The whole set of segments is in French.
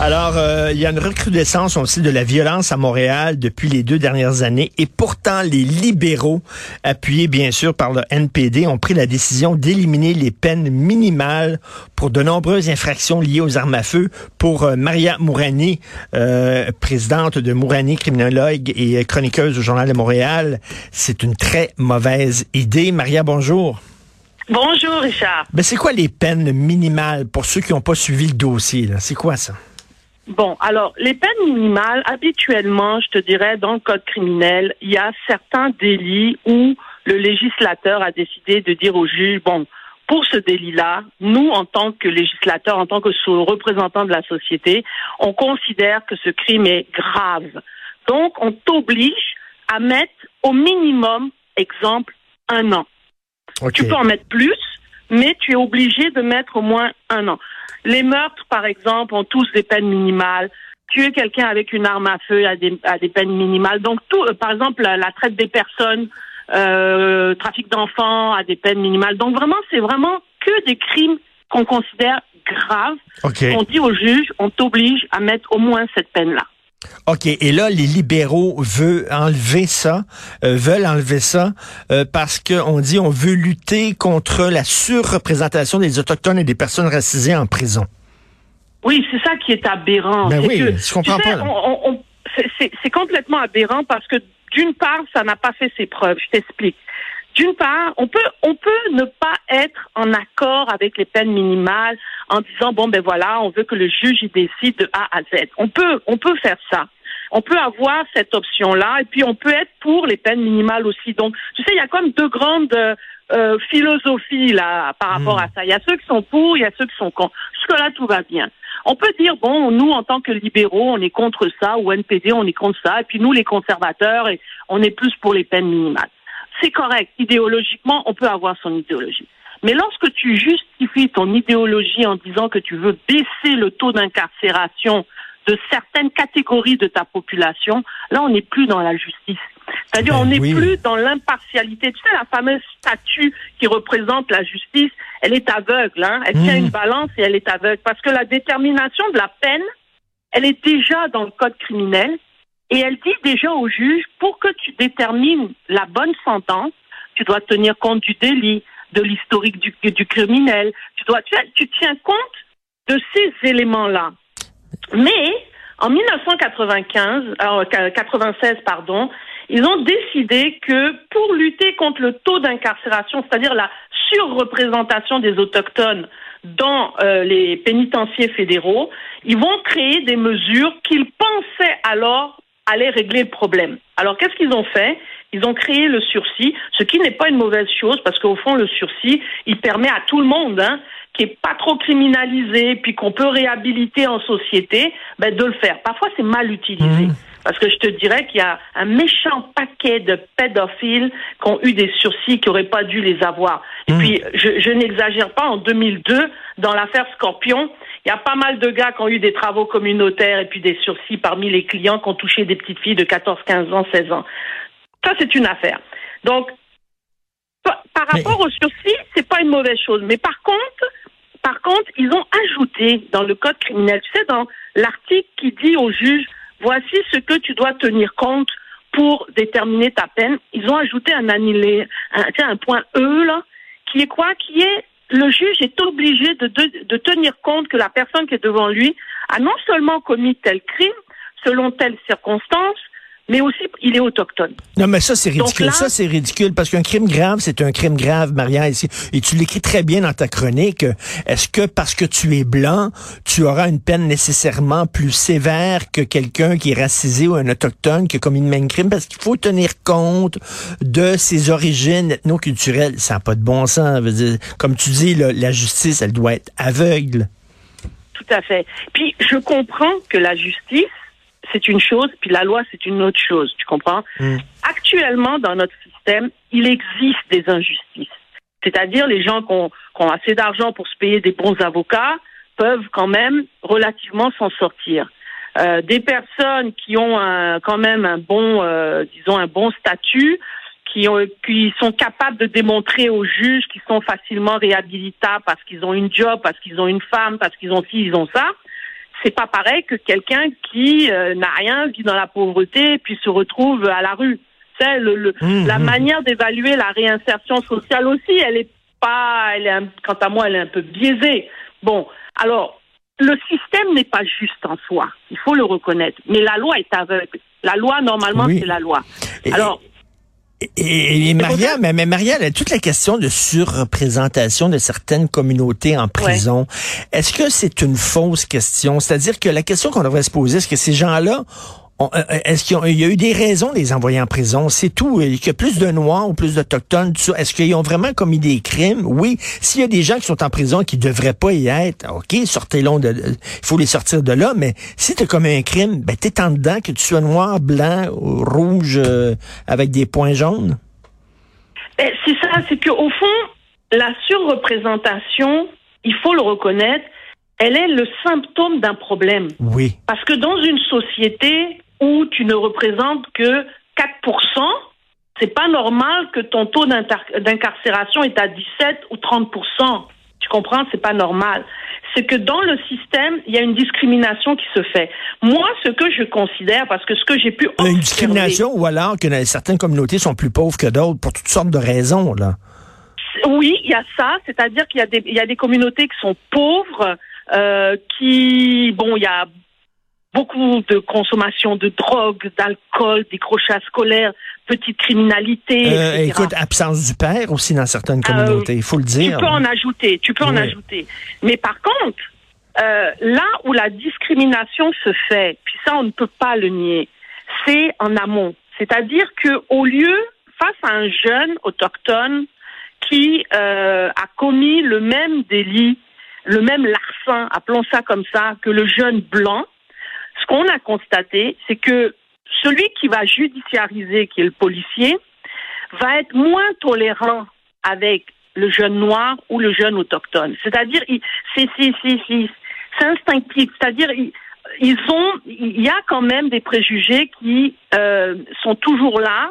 Alors, euh, il y a une recrudescence aussi de la violence à Montréal depuis les deux dernières années et pourtant les libéraux, appuyés bien sûr par le NPD, ont pris la décision d'éliminer les peines minimales pour de nombreuses infractions liées aux armes à feu. Pour euh, Maria Mourani, euh, présidente de Mourani, criminologue et chroniqueuse au Journal de Montréal, c'est une très mauvaise idée. Maria, bonjour. Bonjour, Richard. Ben, c'est quoi les peines minimales pour ceux qui n'ont pas suivi le dossier? C'est quoi ça? Bon, alors, les peines minimales, habituellement, je te dirais, dans le code criminel, il y a certains délits où le législateur a décidé de dire au juge, bon, pour ce délit-là, nous, en tant que législateur, en tant que représentant de la société, on considère que ce crime est grave. Donc, on t'oblige à mettre au minimum, exemple, un an. Tu peux en mettre plus, mais tu es obligé de mettre au moins un an. Les meurtres, par exemple, ont tous des peines minimales. Tuer quelqu'un avec une arme à feu a des, a des peines minimales. Donc, tout, euh, par exemple, la, traite des personnes, euh, trafic d'enfants a des peines minimales. Donc, vraiment, c'est vraiment que des crimes qu'on considère graves. On dit au juge, on t'oblige à mettre au moins cette peine-là. OK. Et là, les libéraux veulent enlever ça, euh, veulent enlever ça euh, parce qu'on dit on veut lutter contre la surreprésentation des Autochtones et des personnes racisées en prison. Oui, c'est ça qui est aberrant. Ben oui, je comprends pas. C'est complètement aberrant parce que d'une part, ça n'a pas fait ses preuves. Je t'explique. D'une part, on peut, on peut ne pas être en accord avec les peines minimales en disant bon ben voilà, on veut que le juge y décide de A à Z. On peut, on peut faire ça. On peut avoir cette option-là et puis on peut être pour les peines minimales aussi. Donc, tu sais, il y a comme deux grandes euh, philosophies là par rapport hmm. à ça. Il y a ceux qui sont pour, il y a ceux qui sont contre. Jusque-là, tout va bien. On peut dire, bon, nous, en tant que libéraux, on est contre ça, ou NPD, on est contre ça, et puis nous, les conservateurs, on est plus pour les peines minimales c'est correct. Idéologiquement, on peut avoir son idéologie. Mais lorsque tu justifies ton idéologie en disant que tu veux baisser le taux d'incarcération de certaines catégories de ta population, là, on n'est plus dans la justice. C'est-à-dire, on ben n'est plus dans l'impartialité. Tu sais, la fameuse statue qui représente la justice, elle est aveugle. Hein? Elle tient mmh. une balance et elle est aveugle. Parce que la détermination de la peine, elle est déjà dans le code criminel. Et elle dit déjà au juge, pour que tu détermines la bonne sentence, tu dois tenir compte du délit, de l'historique du, criminel. Tu dois, tu, tu tiens compte de ces éléments-là. Mais en 1995, alors 96 pardon, ils ont décidé que pour lutter contre le taux d'incarcération, c'est-à-dire la surreprésentation des autochtones dans euh, les pénitenciers fédéraux, ils vont créer des mesures qu'ils pensaient alors allait régler le problème. Alors qu'est-ce qu'ils ont fait? Ils ont créé le sursis, ce qui n'est pas une mauvaise chose parce qu'au fond le sursis, il permet à tout le monde hein, qui est pas trop criminalisé puis qu'on peut réhabiliter en société, ben, de le faire. Parfois c'est mal utilisé. Mmh. Parce que je te dirais qu'il y a un méchant paquet de pédophiles qui ont eu des sursis qui n'auraient pas dû les avoir. Et mmh. puis, je, je n'exagère pas, en 2002, dans l'affaire Scorpion, il y a pas mal de gars qui ont eu des travaux communautaires et puis des sursis parmi les clients qui ont touché des petites filles de 14, 15 ans, 16 ans. Ça, c'est une affaire. Donc, par rapport au sursis, c'est pas une mauvaise chose. Mais par contre, par contre, ils ont ajouté dans le code criminel, tu sais, dans l'article qui dit au juge, voici ce que tu dois tenir compte pour déterminer ta peine. Ils ont ajouté un annulé, un, un point E là, qui est quoi? Qui est le juge est obligé de, tenir compte que la personne qui est devant lui a non seulement commis tel crime, selon telle circonstance, mais aussi il est autochtone. Non, mais ça, c'est ridicule. ça, c'est ridicule parce qu'un crime grave, c'est un crime grave, Maria. Ici. Et tu l'écris très bien dans ta chronique. Est-ce que parce que tu es blanc, tu auras une peine nécessairement plus sévère que quelqu'un qui est racisé ou un autochtone qui a commis le même crime? Parce qu'il faut tenir compte de ses origines ethno-culturelles. Ça n'a pas de bon sens. Comme tu dis, la justice, elle doit être aveugle. Tout à fait. Puis, je comprends que la justice c'est une chose, puis la loi, c'est une autre chose, tu comprends? Mm. Actuellement, dans notre système, il existe des injustices. C'est-à-dire les gens qui ont, assez d'argent pour se payer des bons avocats peuvent quand même relativement s'en sortir. Euh, des personnes qui ont un, quand même un bon, euh, disons un bon statut, qui, ont, qui sont capables de démontrer aux juges qu'ils sont facilement réhabilitables parce qu'ils ont une job, parce qu'ils ont une femme, parce qu'ils ont ci, ils ont ça. C'est pas pareil que quelqu'un qui euh, n'a rien, vit dans la pauvreté, puis se retrouve à la rue. C'est le, mmh, la mmh. manière d'évaluer la réinsertion sociale aussi, elle est pas, elle est, quant à moi, elle est un peu biaisée. Bon, alors le système n'est pas juste en soi, il faut le reconnaître. Mais la loi est aveugle. La loi, normalement, c'est la loi. Alors, et, Maria, mais, mais Maria, toute la question de surreprésentation de certaines communautés en prison, est-ce que c'est une fausse question? C'est-à-dire que la question qu'on devrait se poser, est-ce que ces gens-là est-ce qu'il y, a eu des raisons de les envoyer en prison? C'est tout. Il y a plus de Noirs ou plus d'Autochtones. Est-ce qu'ils ont vraiment commis des crimes? Oui. S'il y a des gens qui sont en prison qui ne devraient pas y être, OK, sortez-les Il faut les sortir de là. Mais si tu as commis un crime, ben, t'es en dedans, que tu sois noir, blanc, rouge, euh, avec des points jaunes. Ben, c'est ça. C'est qu'au fond, la surreprésentation, il faut le reconnaître, elle est le symptôme d'un problème. Oui. Parce que dans une société où tu ne représentes que 4%, c'est pas normal que ton taux d'incarcération est à 17 ou 30%. Tu comprends? C'est pas normal. C'est que dans le système, il y a une discrimination qui se fait. Moi, ce que je considère, parce que ce que j'ai pu observer, Une discrimination ou alors que certaines communautés sont plus pauvres que d'autres pour toutes sortes de raisons, là. Oui, il y a ça. C'est-à-dire qu'il y, a des, il y a des communautés qui sont pauvres, euh, qui, bon, il y a beaucoup de consommation de drogue, d'alcool, décrochage scolaire, petite criminalité. Euh, écoute, absence du père aussi dans certaines euh, communautés, il faut le dire. Tu peux en ajouter, tu peux en ajouter. Mais par contre, euh, là où la discrimination se fait, puis ça on ne peut pas le nier, c'est en amont. C'est-à-dire que au lieu, face à un jeune autochtone qui euh, a commis le même délit, le même larcin, appelons ça comme ça, que le jeune blanc, ce qu'on a constaté, c'est que celui qui va judiciariser, qui est le policier, va être moins tolérant avec le jeune noir ou le jeune autochtone. C'est-à-dire, c'est instinctif. C'est-à-dire, ils ont, il y a quand même des préjugés qui euh, sont toujours là,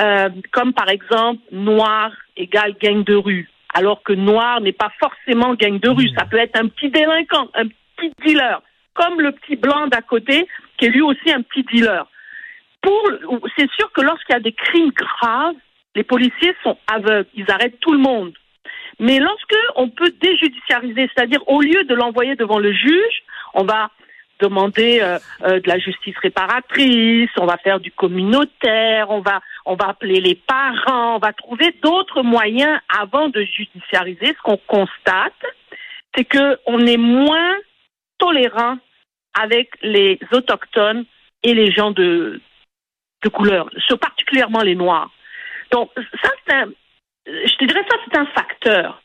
euh, comme par exemple noir égale gang de rue, alors que noir n'est pas forcément gang de rue. Ça peut être un petit délinquant, un petit dealer comme le petit blanc d'à côté, qui est lui aussi un petit dealer. Pour, c'est sûr que lorsqu'il y a des crimes graves, les policiers sont aveugles, ils arrêtent tout le monde. Mais lorsque on peut déjudiciariser, c'est-à-dire au lieu de l'envoyer devant le juge, on va demander euh, euh, de la justice réparatrice, on va faire du communautaire, on va on va appeler les parents, on va trouver d'autres moyens avant de judiciariser. Ce qu'on constate, c'est que on est moins tolérant avec les autochtones et les gens de, de couleur, particulièrement les Noirs. Donc, ça, c'est un, je te dirais ça, c'est un facteur.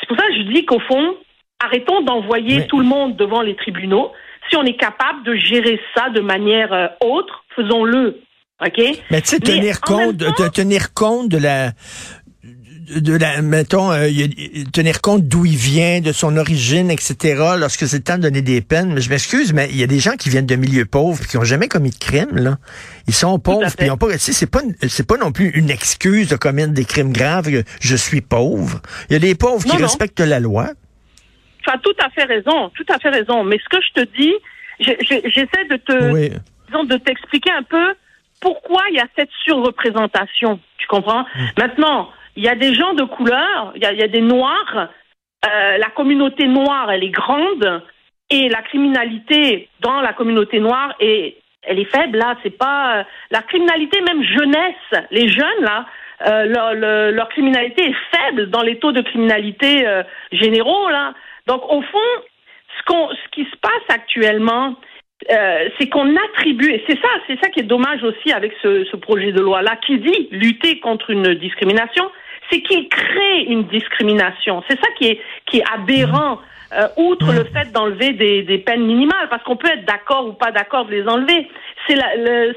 C'est pour ça que je dis qu'au fond, arrêtons d'envoyer tout le monde devant les tribunaux. Si on est capable de gérer ça de manière euh, autre, faisons-le. OK? Mais tu sais, tenir compte, de tenir compte de la, de la, mettons, euh, tenir compte d'où il vient, de son origine, etc. Lorsque c'est le temps de donner des peines. Mais je m'excuse, mais il y a des gens qui viennent de milieux pauvres et qui ont jamais commis de crime, là. Ils sont pauvres, puis ils ont pas. Tu sais, c'est pas, c'est pas non plus une excuse de commettre des crimes graves. Je suis pauvre. Il y a des pauvres qui respectent la loi. Tu as tout à fait raison, tout à fait raison. Mais ce que je te dis, j'essaie de te, disons, de t'expliquer un peu pourquoi il y a cette surreprésentation. Tu comprends? Mm. Maintenant il y a des gens de couleur, il y a, des noirs. Euh, la communauté noire, elle est grande et la criminalité dans la communauté noire elle est faible. Là, c'est pas euh, la criminalité même jeunesse. Les jeunes là, euh, leur, criminalité est faible dans les taux de criminalité généraux là. Donc au fond, ce, qui se passe actuellement, c'est qu'on attribue, et c'est ça, ça qui est dommage aussi avec ce projet de loi-là, qui dit lutter contre une discrimination, c'est qu'il crée une discrimination. C'est ça qui est, qui est aberrant. Euh, outre le fait d'enlever des, des, peines minimales, parce qu'on peut être d'accord ou pas d'accord de les enlever. C'est la,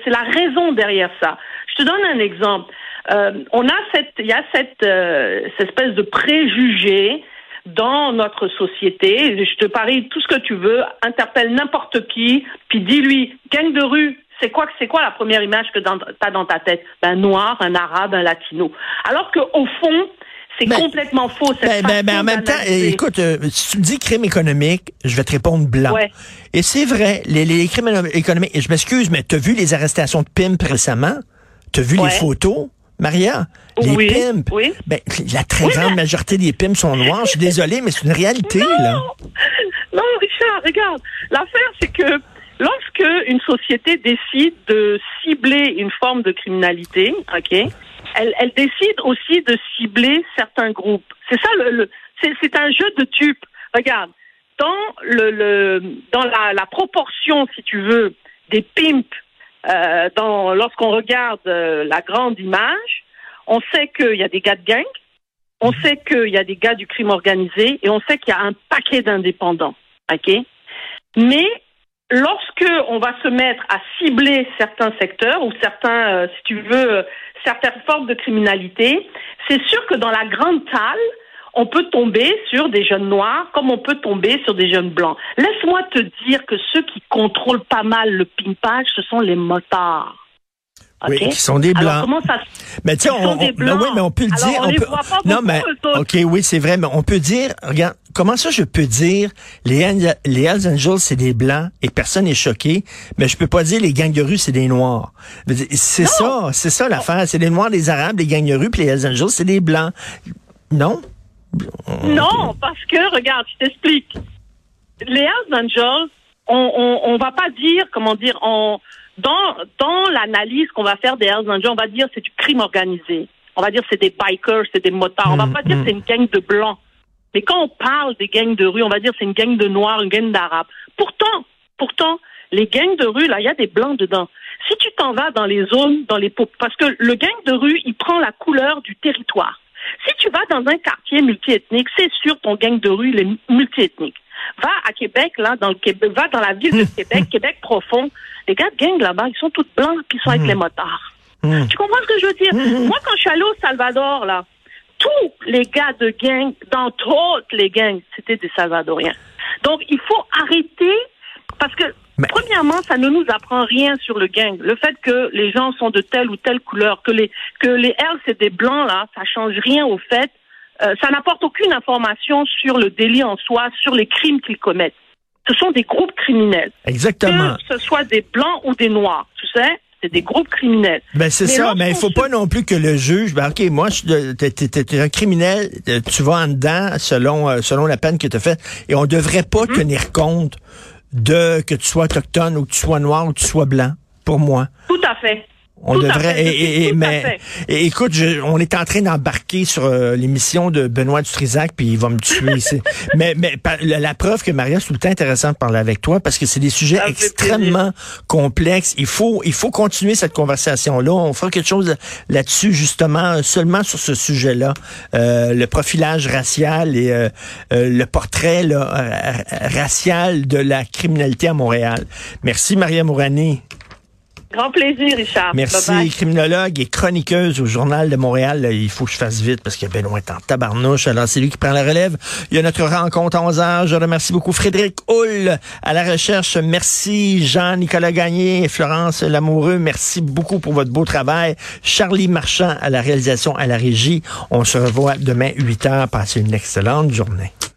c'est la raison derrière ça. Je te donne un exemple. Euh, on a cette, il y a cette, euh, cette espèce de préjugé dans notre société. Je te parie tout ce que tu veux, interpelle n'importe qui, puis dis-lui, gang de rue, c'est quoi, c'est quoi la première image que tu as dans ta tête? Ben noir, un arabe, un latino. Alors que au fond, c'est Ben, complètement faux. Cette Ben, ben, ben, en même temps, écoute, euh, si tu me dis crime économique, je vais te répondre blanc. Ouais. Et c'est vrai, les, les crimes économiques, et je m'excuse, mais t'as vu les arrestations de pimp récemment? T'as vu Ouais. les photos? Maria, les Oui, pimps, oui. ben, la très grande majorité des pimps sont noirs. Je suis désolé, mais c'est une réalité, là. Non, Richard, regarde. L'affaire, c'est que lorsque une société décide de cibler une forme de criminalité, ok, elle, elle décide aussi de cibler certains groupes. C'est ça, le, le- c'est, c'est un jeu de dupes. Regarde, dans le, le dans la, la proportion, si tu veux, des pimps, euh, dans lorsqu'on regarde euh, la grande image, on sait qu'il y a des gars de gang, on sait qu'il y a des gars du crime organisé et on sait qu'il y a un paquet d'indépendants. OK? Mais lorsque on va se mettre à cibler certains secteurs ou certains, euh, si tu veux, certaines formes de criminalité, c'est sûr que dans la grande talle, on peut tomber sur des jeunes noirs comme on peut tomber sur des jeunes blancs. Laisse-moi te dire que ceux qui contrôlent pas mal le pimpage, ce sont les motards. Oui, qui sont des Alors, blancs. comment ça se Mais tu sais, on, ben oui, mais on peut le Alors, dire. on peut, pas non, mais ok, oui, c'est vrai, mais on peut dire, regarde, comment ça, je peux dire les Hells- les Hells Angels c'est des blancs et personne n'est choqué, mais je peux pas dire les gangs de rue c'est des noirs. C'est ça, c'est ça l'affaire, c'est les noirs, les arabes, les gangs de rue, puis les Hells Angels c'est des blancs. Non? Non, parce que, regarde, je t'explique. Les Hells Angels, on, on, on va pas dire, comment dire, on, dans, dans l'analyse qu'on va faire des Hells Angels, on va dire c'est du crime organisé. On va dire c'est des bikers, c'est des motards. On va Mm, pas dire mm. c'est une gang de blancs. Mais quand on parle des gangs de rue, on va dire c'est une gang de noirs, une gang d'arabes. Pourtant, pourtant, les gangs de rue, là, il y a des blancs dedans. Si tu t'en vas dans les zones, dans les parce que le gang de rue, il prend la couleur du territoire. Si tu vas dans un quartier multiethnique, c'est sûr ton gang de rue il est multiethnique. Va à Québec, là, dans le Québec, va dans la ville de Québec, Québec profond. Les gars de gang là-bas, ils sont tous blancs, puis ils sont avec les motards. Tu comprends ce que je veux dire? Moi, quand je suis allée au Salvador, là, tous les gars de gang, dans toutes les gangs, c'était des Salvadoriens. Donc, il faut arrêter, parce que, Mais- premièrement, ça ne nous apprend rien sur le gang. Le fait que les gens sont de telle ou telle couleur, que les, que les L, c'est des blancs, là, ça change rien au fait. euh, ça n'apporte aucune information sur le délit en soi, sur les crimes qu'ils commettent. Ce sont des groupes criminels. Exactement. Que ce soit des blancs ou des noirs, tu sais, c'est des groupes criminels. Ben c'est ça, mais il faut pas non plus que le juge, ben ok, moi, t'es, un criminel, euh, tu vas en dedans selon euh, selon la peine que tu as faite, et on devrait pas Mm-hmm. tenir compte de que tu sois autochtone ou que tu sois noir ou que tu sois blanc. Pour moi, Tout à fait. On Tout à devrait. fait, et- et- à mais fait. et écoute, je- on est en train d'embarquer sur euh, l'émission de Benoît Dutrisac, puis il va me tuer. c'est- mais mais la, la preuve que Maria, c'est tout le temps intéressant de parler avec toi parce que c'est des sujets Ça extrêmement complexes. Il faut il faut continuer cette conversation là. On fera quelque chose là-dessus justement seulement sur ce sujet-là, Euh, le profilage racial et euh, le portrait là, racial de la criminalité à Montréal. Merci Maria Mourani. Grand plaisir, Richard. Merci, criminologue et chroniqueuse au Journal de Montréal. Là, Il faut que je fasse vite parce que Benoît est en tabarnouche. Alors, c'est lui qui prend la relève. Il y a notre rencontre à 11 heures. Je remercie beaucoup Frédéric Hull à la recherche. Merci Jean-Nicolas Gagné et Florence Lamoureux. Merci beaucoup pour votre beau travail. Charlie Marchand à la réalisation, à la régie. On se revoit demain 8 heures. Passez une excellente journée.